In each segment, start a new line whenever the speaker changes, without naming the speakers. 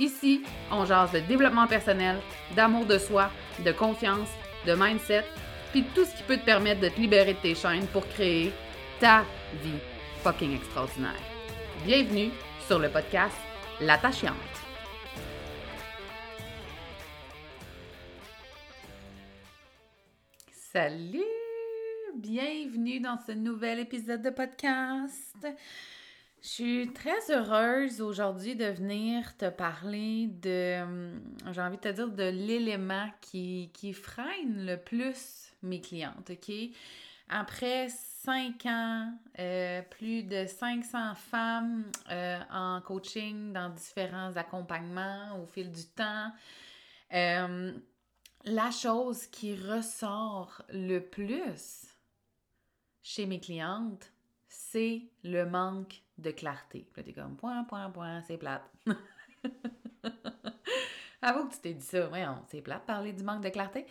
Ici, on jase de développement personnel, d'amour de soi, de confiance, de mindset, puis tout ce qui peut te permettre de te libérer de tes chaînes pour créer ta vie fucking extraordinaire. Bienvenue sur le podcast L'attachante. Salut! Bienvenue dans ce nouvel épisode de podcast. Je suis très heureuse aujourd'hui de venir te parler de, hum, j'ai envie de te dire, de l'élément qui, qui freine le plus mes clientes, OK? Après cinq ans, euh, plus de 500 femmes euh, en coaching dans différents accompagnements au fil du temps, euh, la chose qui ressort le plus chez mes clientes, c'est le manque de clarté. Là, t'es comme point, point, point, c'est plate. Avoue que tu t'es dit ça, ouais, c'est plate parler du manque de clarté.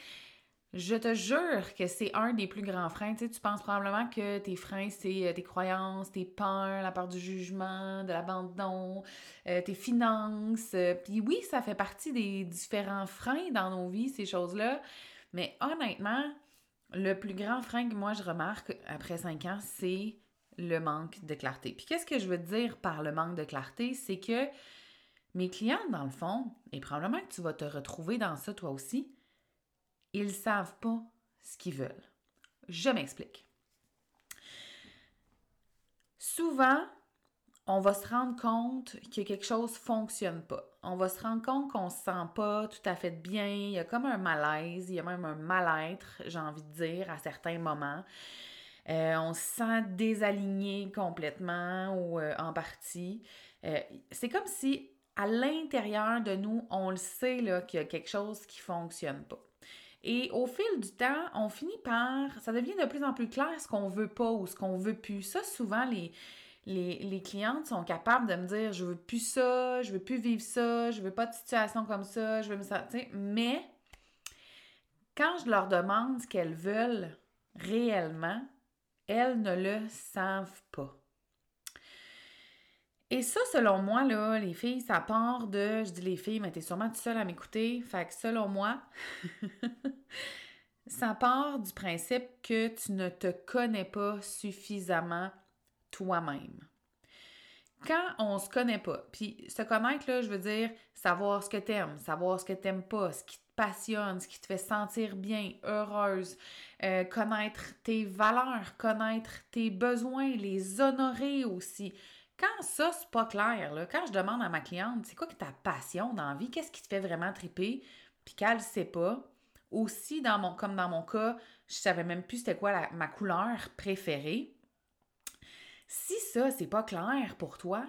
Je te jure que c'est un des plus grands freins. Tu, sais, tu penses probablement que tes freins, c'est euh, tes croyances, tes peurs, la peur du jugement, de l'abandon, euh, tes finances. Euh, puis oui, ça fait partie des différents freins dans nos vies, ces choses-là. Mais honnêtement, le plus grand frein que moi je remarque après cinq ans, c'est le manque de clarté. Puis qu'est-ce que je veux dire par le manque de clarté? C'est que mes clients, dans le fond, et probablement que tu vas te retrouver dans ça toi aussi, ils savent pas ce qu'ils veulent. Je m'explique. Souvent, on va se rendre compte que quelque chose fonctionne pas. On va se rendre compte qu'on se sent pas tout à fait bien. Il y a comme un malaise, il y a même un mal-être, j'ai envie de dire, à certains moments. Euh, on se sent désaligné complètement ou euh, en partie. Euh, c'est comme si à l'intérieur de nous, on le sait qu'il y a quelque chose qui ne fonctionne pas. Et au fil du temps, on finit par, ça devient de plus en plus clair ce qu'on veut pas ou ce qu'on veut plus. Ça, souvent, les, les, clientes sont capables de me dire, je veux plus ça, je veux plus vivre ça, je veux pas de situation comme ça, je veux me sentir. Mais quand je leur demande ce qu'elles veulent réellement, elles ne le savent pas. Et ça, selon moi, là, les filles, ça part de. Je dis les filles, mais t'es sûrement toute seule à m'écouter. Fait que selon moi, ça part du principe que tu ne te connais pas suffisamment toi-même. Quand on se connaît pas, puis se connaître, là, je veux dire savoir ce que t'aimes, savoir ce que t'aimes pas, ce qui ce qui te fait sentir bien, heureuse, euh, connaître tes valeurs, connaître tes besoins, les honorer aussi. Quand ça, c'est pas clair, là, quand je demande à ma cliente, c'est quoi que ta passion dans la vie, qu'est-ce qui te fait vraiment triper, puis qu'elle sait pas, aussi, dans mon, comme dans mon cas, je savais même plus c'était quoi ma couleur préférée. Si ça, c'est pas clair pour toi,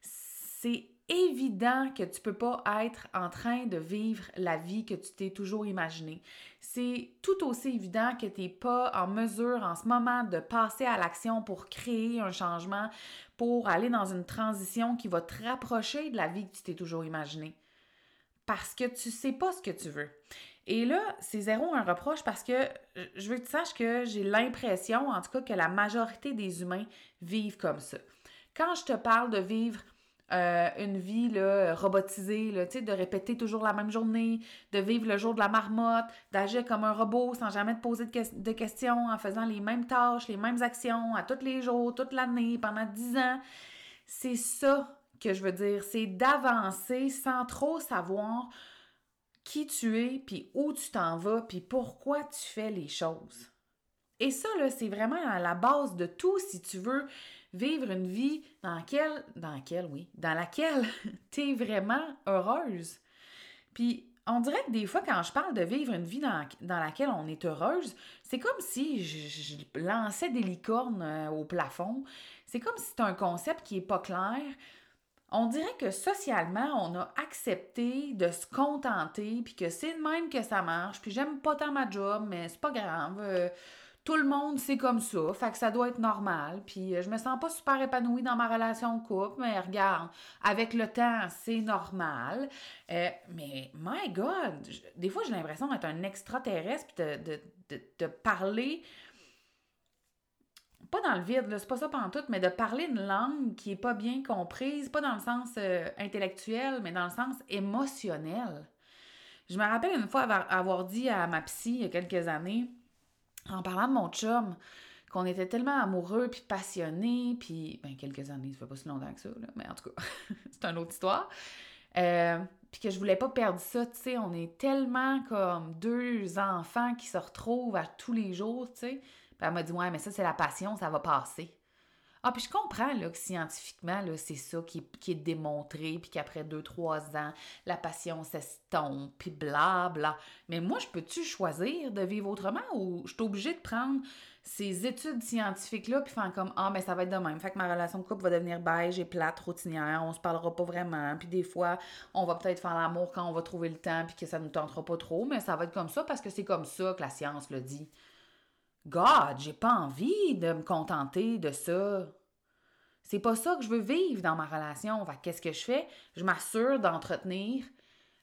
c'est évident que tu peux pas être en train de vivre la vie que tu t'es toujours imaginée. C'est tout aussi évident que tu n'es pas en mesure en ce moment de passer à l'action pour créer un changement, pour aller dans une transition qui va te rapprocher de la vie que tu t'es toujours imaginée. Parce que tu sais pas ce que tu veux. Et là, c'est zéro un reproche parce que je veux que tu saches que j'ai l'impression, en tout cas, que la majorité des humains vivent comme ça. Quand je te parle de vivre euh, une vie là, robotisée, là, de répéter toujours la même journée, de vivre le jour de la marmotte, d'agir comme un robot sans jamais te poser de, questions, en faisant les mêmes tâches, les mêmes actions à tous les jours, toute l'année, pendant dix ans. C'est ça que je veux dire, c'est d'avancer sans trop savoir qui tu es, puis où tu t'en vas, puis pourquoi tu fais les choses. Et ça, c'est vraiment à la base de tout si tu veux vivre une vie dans laquelle, dans laquelle, oui, dans laquelle tu vraiment heureuse. Puis on dirait que des fois, quand je parle de vivre une vie dans, laquelle on est heureuse, c'est comme si je, lançais des licornes euh, au plafond. C'est comme si c'était un concept qui n'est pas clair. On dirait que socialement, on a accepté de se contenter, puis que c'est de même que ça marche, puis j'aime pas tant ma job, mais c'est pas grave. Euh, tout le monde, c'est comme ça, fait que ça doit être normal. Puis euh, je me sens pas super épanouie dans ma relation de couple, mais regarde, avec le temps, c'est normal. Euh, mais my God, des fois j'ai l'impression d'être un extraterrestre, de, parler pas dans le vide, c'est pas ça tout, mais de parler une langue qui est pas bien comprise, pas dans le sens euh, intellectuel, mais dans le sens émotionnel. Je me rappelle une fois avoir dit à ma psy il y a quelques années, en parlant de mon chum, qu'on était tellement amoureux puis passionnés, puis ben, quelques années, ça fait pas si longtemps que ça, mais en tout cas, c'est une autre histoire. Euh, puis que je voulais pas perdre ça, tu sais, on est tellement comme deux enfants qui se retrouvent à tous les jours, tu sais. Elle m'a dit, ouais, mais ça, c'est la passion, ça va passer. Ah, puis je comprends que scientifiquement, là, c'est ça qui, est démontré, puis qu'après deux, trois ans, la passion s'estompe, puis blabla. Mais moi, je peux-tu choisir de vivre autrement ou je suis obligée de prendre ces études scientifiques-là, puis faire comme Ah, mais ça va être de même. Fait que ma relation de couple va devenir beige et plate, routinière, on se parlera pas vraiment, puis des fois, on va peut-être faire l'amour quand on va trouver le temps, puis que ça nous tentera pas trop, mais ça va être comme ça parce que c'est comme ça que la science le dit. God, j'ai pas envie de me contenter de ça. C'est pas ça que je veux vivre dans ma relation. qu'est-ce que je fais? Je m'assure d'entretenir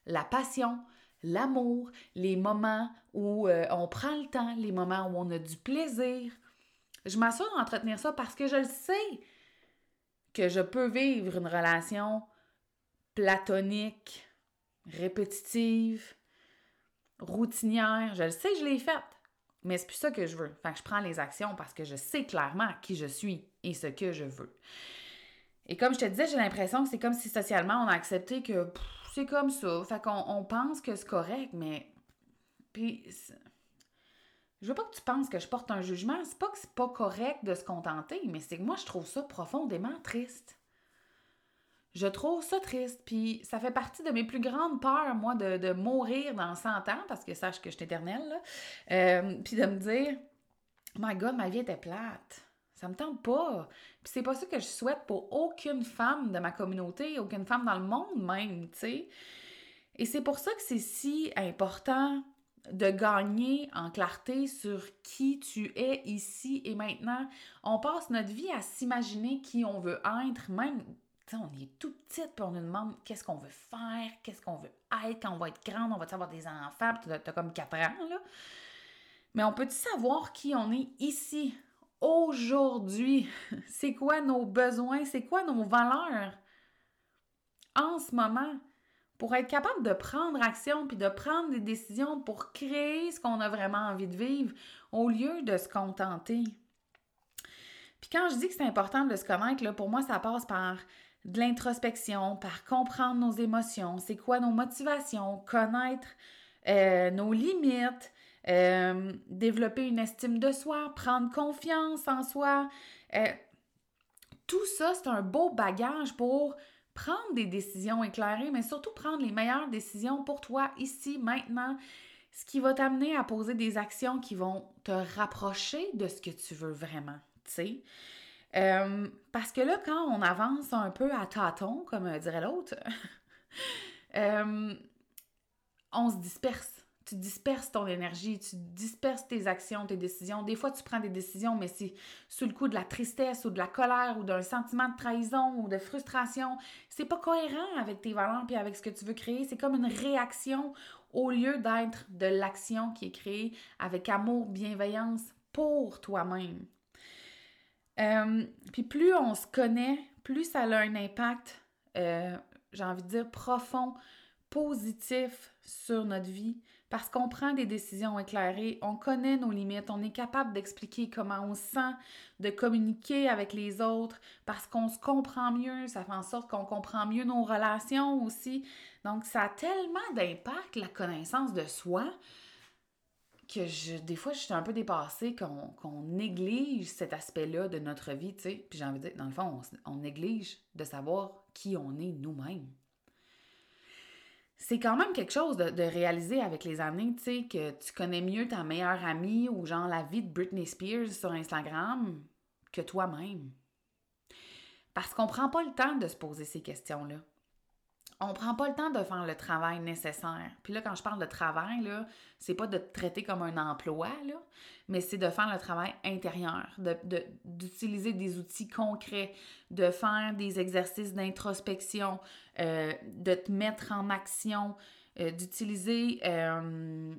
la passion, l'amour, les moments où euh, on prend le temps, les moments où on a du plaisir. Je m'assure d'entretenir ça parce que je le sais que je peux vivre une relation platonique, répétitive, routinière. Je le sais, je l'ai faite. Mais c'est plus ça que je veux. Fait que je prends les actions parce que je sais clairement qui je suis et ce que je veux. Et comme je te disais, j'ai l'impression que c'est comme si socialement on a accepté que c'est comme ça. Fait qu'on on pense que c'est correct, mais. Puis. Je veux pas que tu penses que je porte un jugement. C'est pas que c'est pas correct de se contenter, mais c'est que moi, je trouve ça profondément triste. Je trouve ça triste. Puis ça fait partie de mes plus grandes peurs, moi, de, mourir dans 100 ans, parce que sache que je suis éternelle. Euh, puis de me dire, my God, ma vie était plate. Ça me tente pas. Puis c'est pas ça que je souhaite pour aucune femme de ma communauté, aucune femme dans le monde même, tu sais. Et c'est pour ça que c'est si important de gagner en clarté sur qui tu es ici et maintenant. On passe notre vie à s'imaginer qui on veut être, même on est tout petite, puis on nous demande qu'est-ce qu'on veut faire, qu'est-ce qu'on veut être, quand on va être grande, on va avoir des enfants, puis t'as comme 4 ans, là. Mais on peut savoir qui on est ici, aujourd'hui? C'est quoi nos besoins? C'est quoi nos valeurs? En ce moment, pour être capable de prendre action puis de prendre des décisions pour créer ce qu'on a vraiment envie de vivre au lieu de se contenter. Puis quand je dis que c'est important de se connaître, là, pour moi, ça passe par de l'introspection, par comprendre nos émotions, c'est quoi nos motivations, connaître euh, nos limites, euh, développer une estime de soi, prendre confiance en soi. Euh, tout ça, c'est un beau bagage pour prendre des décisions éclairées, mais surtout prendre les meilleures décisions pour toi ici, maintenant, ce qui va t'amener à poser des actions qui vont te rapprocher de ce que tu veux vraiment, tu sais. Euh, parce que là, quand on avance un peu à tâtons, comme dirait l'autre, euh, on se disperse. Tu disperses ton énergie, tu disperses tes actions, tes décisions. Des fois, tu prends des décisions, mais c'est sous le coup de la tristesse ou de la colère ou d'un sentiment de trahison ou de frustration. C'est pas cohérent avec tes valeurs et avec ce que tu veux créer. C'est comme une réaction au lieu d'être de l'action qui est créée avec amour, bienveillance pour toi-même. Euh, puis plus on se connaît, plus ça a un impact, euh, j'ai envie de dire, profond, positif sur notre vie, parce qu'on prend des décisions éclairées, on connaît nos limites, on est capable d'expliquer comment on se sent, de communiquer avec les autres, parce qu'on se comprend mieux, ça fait en sorte qu'on comprend mieux nos relations aussi. Donc, ça a tellement d'impact, la connaissance de soi, que je, des fois, je suis un peu dépassée qu'on néglige cet aspect-là de notre vie, tu sais. Puis j'ai envie de dire, dans le fond, on, néglige de savoir qui on est nous-mêmes c'est quand même quelque chose de, réaliser avec les années, tu sais, que tu connais mieux ta meilleure amie ou genre la vie de Britney Spears sur Instagram que toi-même. Parce qu'on prend pas le temps de se poser ces questions-là on prend pas le temps de faire le travail nécessaire. Puis là, quand je parle de travail, là, c'est pas de te traiter comme un emploi, là, mais c'est de faire le travail intérieur, d'utiliser de, des outils concrets, de faire des exercices d'introspection, euh, de te mettre en action, euh, d'utiliser euh,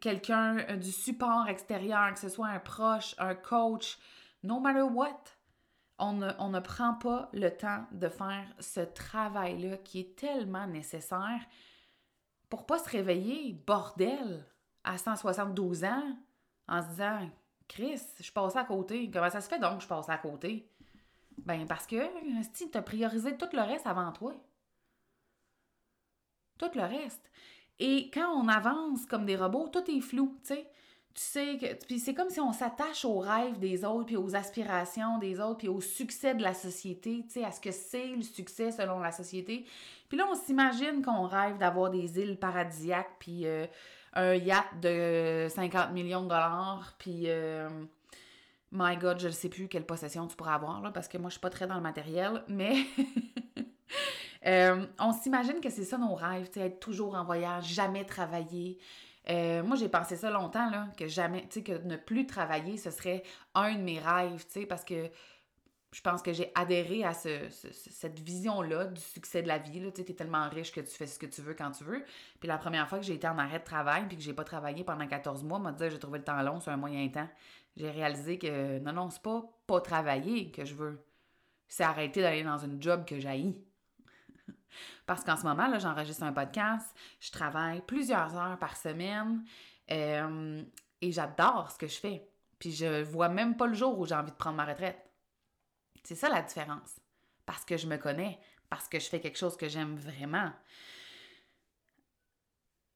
quelqu'un, du support extérieur, que ce soit un proche, un coach, no matter what on ne, prend pas le temps de faire ce travail-là qui est tellement nécessaire pour pas se réveiller, bordel, à 172 ans, en se disant Chris, je passe à côté. Comment ça se fait donc que je passe à côté? Ben, parce que, si tu as priorisé tout le reste avant toi. Tout le reste. Et quand on avance comme des robots, tout est flou, tu sais tu sais que puis c'est comme si on s'attache aux rêves des autres puis aux aspirations des autres puis au succès de la société, tu sais à ce que c'est le succès selon la société. Puis là on s'imagine qu'on rêve d'avoir des îles paradisiaques puis euh, un yacht de 50 millions de dollars puis euh, my god, je ne sais plus quelle possession tu pourras avoir là parce que moi je suis pas très dans le matériel, mais euh, on s'imagine que c'est ça nos rêves, être toujours en voyage, jamais travailler, euh, moi, j'ai pensé ça longtemps, que jamais, tu sais, que ne plus travailler, ce serait un de mes rêves, tu sais, parce que je pense que j'ai adhéré à cette vision-là du succès de la vie. Tu es tellement riche que tu fais ce que tu veux quand tu veux. Puis la première fois que j'ai été en arrêt de travail puis que j'ai pas travaillé pendant 14 mois, m'a dit j'ai trouvé le temps long sur un moyen temps. J'ai réalisé que non, non, c'est pas pas travailler que je veux. C'est arrêter d'aller dans une job que j'haïs. Parce qu'en ce moment, là, j'enregistre un podcast, je travaille plusieurs heures par semaine euh, et j'adore ce que je fais. Puis je vois même pas le jour où j'ai envie de prendre ma retraite. C'est ça la différence. Parce que je me connais, parce que je fais quelque chose que j'aime vraiment.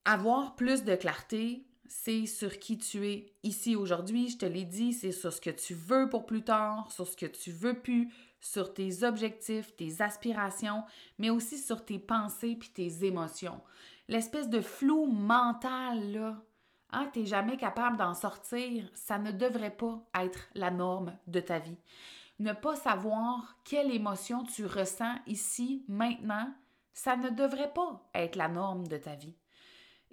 Avoir plus de clarté, c'est sur qui tu es ici aujourd'hui, je te l'ai dit, c'est sur ce que tu veux pour plus tard, sur ce que tu veux plus, sur tes objectifs, tes aspirations, mais aussi sur tes pensées puis tes émotions. L'espèce de flou mental, là, hein, t'es jamais capable d'en sortir, ça ne devrait pas être la norme de ta vie. Ne pas savoir quelle émotion tu ressens ici, maintenant, ça ne devrait pas être la norme de ta vie.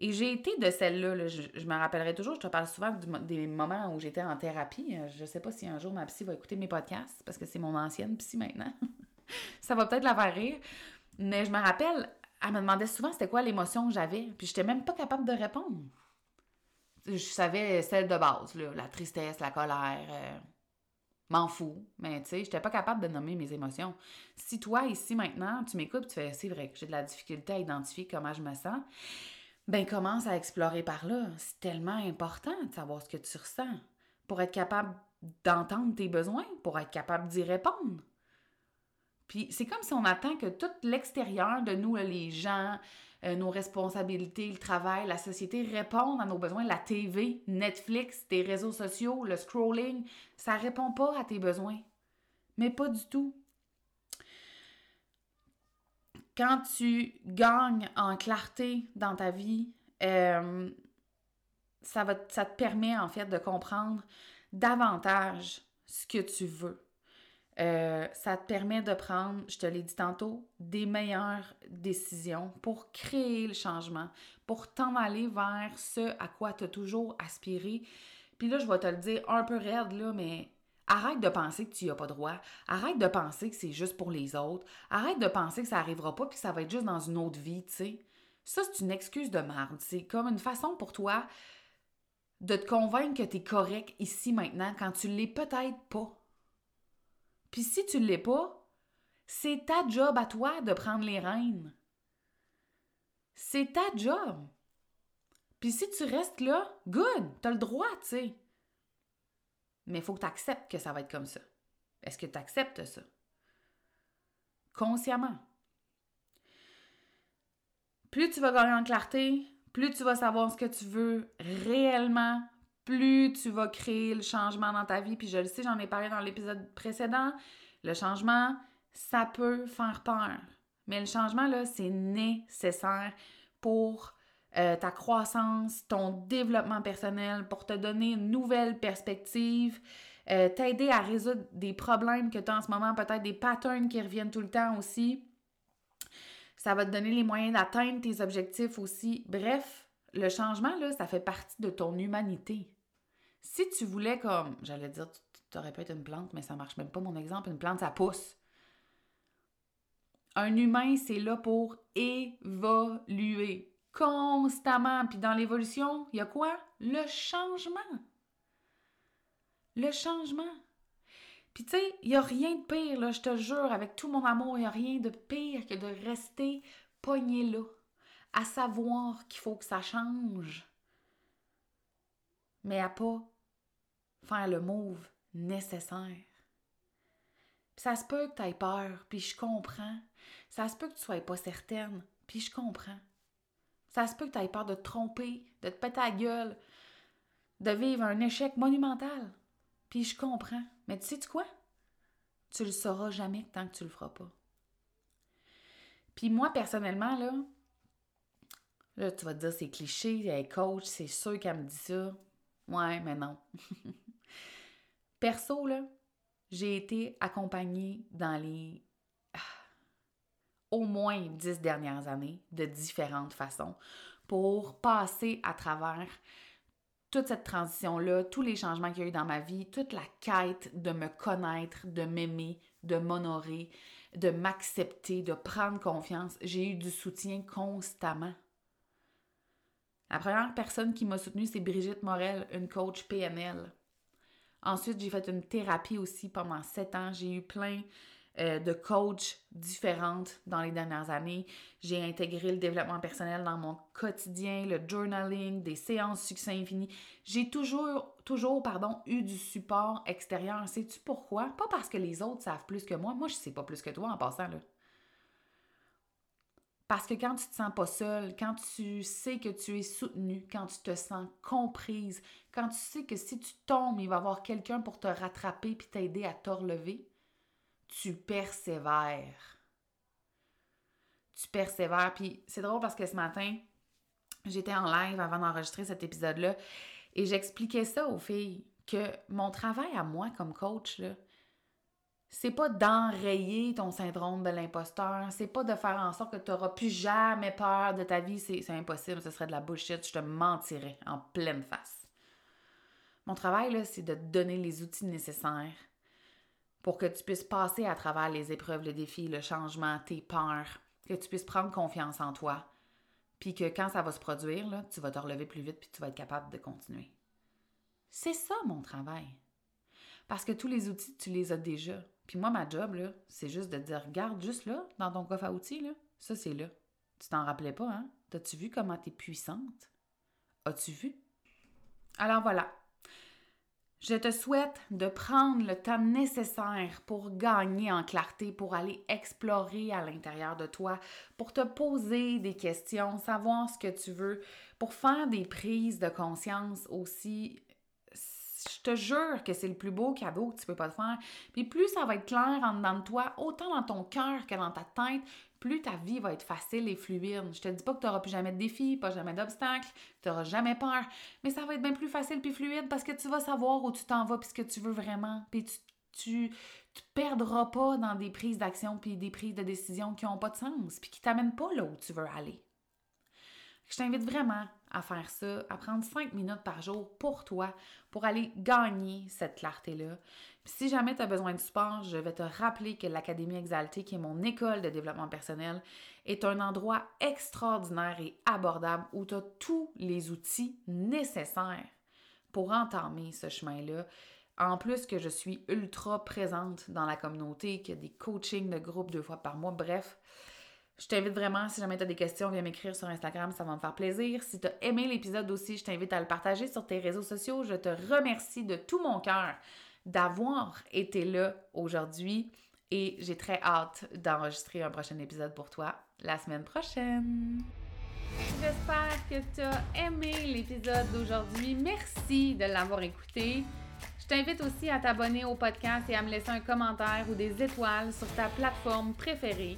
Et j'ai été de celle-là, je, me rappellerai toujours, je te parle souvent des moments où j'étais en thérapie. Euh, je sais pas si un jour ma psy va écouter mes podcasts, parce que c'est mon ancienne psy maintenant. ça va peut-être la faire rire. Mais je me rappelle, elle me demandait souvent c'était quoi l'émotion que j'avais, puis je n'étais même pas capable de répondre. Je savais celle de base, la tristesse, la colère, euh, m'en fous, mais tu sais, j'étais pas capable de nommer mes émotions. Si toi, ici, maintenant, tu m'écoutes, tu fais, c'est vrai que j'ai de la difficulté à identifier comment je me sens, ben commence à explorer par là. C'est tellement important de savoir ce que tu ressens pour être capable d'entendre tes besoins, pour être capable d'y répondre. Puis c'est comme si on attend que tout l'extérieur de nous, les gens, euh, nos responsabilités, le travail, la société répondent à nos besoins. La TV, Netflix, tes réseaux sociaux, le scrolling, ça répond pas à tes besoins. Mais pas du tout quand tu gagnes en clarté dans ta vie, euh, ça, te permet en fait de comprendre davantage ce que tu veux. Euh, ça te permet de prendre, je te l'ai dit tantôt, des meilleures décisions pour créer le changement, pour t'en aller vers ce à quoi tu as toujours aspiré. Puis là, je vais te le dire un peu raide, là, mais Arrête de penser que tu n'y as pas droit. Arrête de penser que c'est juste pour les autres. Arrête de penser que ça n'arrivera pas puis que ça va être juste dans une autre vie, tu sais. Ça, c'est une excuse de merde. C'est comme une façon pour toi de te convaincre que tu es correct ici maintenant quand tu l'es peut-être pas. Puis si tu ne l'es pas, c'est ta job à toi de prendre les rênes. C'est ta job. Puis si tu restes là, good, t'as le droit, tu sais. Mais il faut que tu acceptes que ça va être comme ça. Est-ce que tu acceptes ça? Consciemment. Plus tu vas gagner en clarté, plus tu vas savoir ce que tu veux réellement, plus tu vas créer le changement dans ta vie. Puis je le sais, j'en ai parlé dans l'épisode précédent. Le changement, ça peut faire peur. Mais le changement, là, c'est nécessaire pour euh, ta croissance, ton développement personnel, pour te donner une nouvelle perspective, euh, t'aider à résoudre des problèmes que tu as en ce moment, peut-être des patterns qui reviennent tout le temps aussi. Ça va te donner les moyens d'atteindre tes objectifs aussi. Bref, le changement, là, ça fait partie de ton humanité. Si tu voulais comme, j'allais dire, tu aurais pu être une plante, mais ça marche même pas mon exemple, une plante, ça pousse. Un humain, c'est là pour évoluer constamment. Puis dans l'évolution, il y a quoi? Le changement. Le changement. Puis tu sais, il n'y a rien de pire, là, je te jure, avec tout mon amour, il n'y a rien de pire que de rester pogné là, à savoir qu'il faut que ça change, mais à pas faire le move nécessaire. Puis ça se peut que tu aies peur, puis je comprends. Ça se peut que tu sois pas certaine, puis je comprends. Ça se peut que tu aies peur de te tromper, de te péter la gueule, de vivre un échec monumental. Puis je comprends. Mais tu sais quoi? Tu le sauras jamais tant que tu le feras pas. Puis moi, personnellement, là, là, tu vas te dire c'est cliché, elle est coach, c'est sûr qu'elle me dit ça. Ouais, mais non. Perso, là, j'ai été accompagnée dans les au moins dix dernières années de différentes façons pour passer à travers toute cette transition-là, tous les changements qu'il y a eu dans ma vie, toute la quête de me connaître, de m'aimer, de m'honorer, de m'accepter, de prendre confiance, j'ai eu du soutien constamment. La première personne qui m'a soutenue, c'est Brigitte Morel, une coach PNL. Ensuite, j'ai fait une thérapie aussi pendant sept ans. J'ai eu plein euh, de coachs différentes dans les dernières années. J'ai intégré le développement personnel dans mon quotidien, le journaling, des séances succès infini. J'ai toujours, toujours, pardon, eu du support extérieur. Sais-tu pourquoi? Pas parce que les autres savent plus que moi. Moi, je sais pas plus que toi en passant, là. Parce que quand tu te sens pas seule, quand tu sais que tu es soutenue, quand tu te sens comprise, quand tu sais que si tu tombes, il va y avoir quelqu'un pour te rattraper puis t'aider à te relever, tu persévères. Tu persévères. Puis c'est drôle parce que ce matin, j'étais en live avant d'enregistrer cet épisode-là et j'expliquais ça aux filles que mon travail à moi comme coach, c'est pas d'enrayer ton syndrome de l'imposteur, c'est pas de faire en sorte que tu n'auras plus jamais peur de ta vie, c'est impossible, ce serait de la bullshit, je te mentirais en pleine face. Mon travail, là, c'est de te donner les outils nécessaires pour que tu puisses passer à travers les épreuves, les défis, le changement, tes peurs, que tu puisses prendre confiance en toi, puis que quand ça va se produire, tu vas te relever plus vite puis tu vas être capable de continuer. C'est ça mon travail. Parce que tous les outils, tu les as déjà. Puis moi, ma job, c'est juste de dire, regarde juste là, dans ton coffre à outils, là, ça c'est là. Tu t'en rappelais pas, hein? T'as-tu vu comment t'es puissante? As-tu vu? Alors voilà, je te souhaite de prendre le temps nécessaire pour gagner en clarté, pour aller explorer à l'intérieur de toi, pour te poser des questions, savoir ce que tu veux, pour faire des prises de conscience aussi. Je te jure que c'est le plus beau cadeau que tu peux pas te faire. Puis plus ça va être clair en dedans de toi, autant dans ton cœur que dans ta tête, plus ta vie va être facile et fluide. Je te dis pas que tu n'auras plus jamais de défis, pas jamais d'obstacles, tu n'auras jamais peur, mais ça va être bien plus facile puis fluide parce que tu vas savoir où tu t'en vas puis ce que tu veux vraiment. Puis tu, tu, tu perdras pas dans des prises d'action puis des prises de décision qui n'ont pas de sens puis qui t'amènent pas là où tu veux aller. Je t'invite vraiment à faire ça, à prendre cinq minutes par jour pour toi, pour aller gagner cette clarté-là. si jamais tu as besoin de support, je vais te rappeler que l'Académie Exaltée, qui est mon école de développement personnel, est un endroit extraordinaire et abordable où tu as tous les outils nécessaires pour entamer ce chemin-là. En plus que je suis ultra présente dans la communauté, qu'il y a des coachings de groupe deux fois par mois, bref, Je t'invite vraiment, si jamais tu as des questions, viens m'écrire sur Instagram, ça va me faire plaisir. Si tu as aimé l'épisode aussi, je t'invite à le partager sur tes réseaux sociaux. Je te remercie de tout mon cœur d'avoir été là aujourd'hui et j'ai très hâte d'enregistrer un prochain épisode pour toi la semaine prochaine. J'espère que tu as aimé l'épisode d'aujourd'hui. Merci de l'avoir écouté. Je t'invite aussi à t'abonner au podcast et à me laisser un commentaire ou des étoiles sur ta plateforme préférée.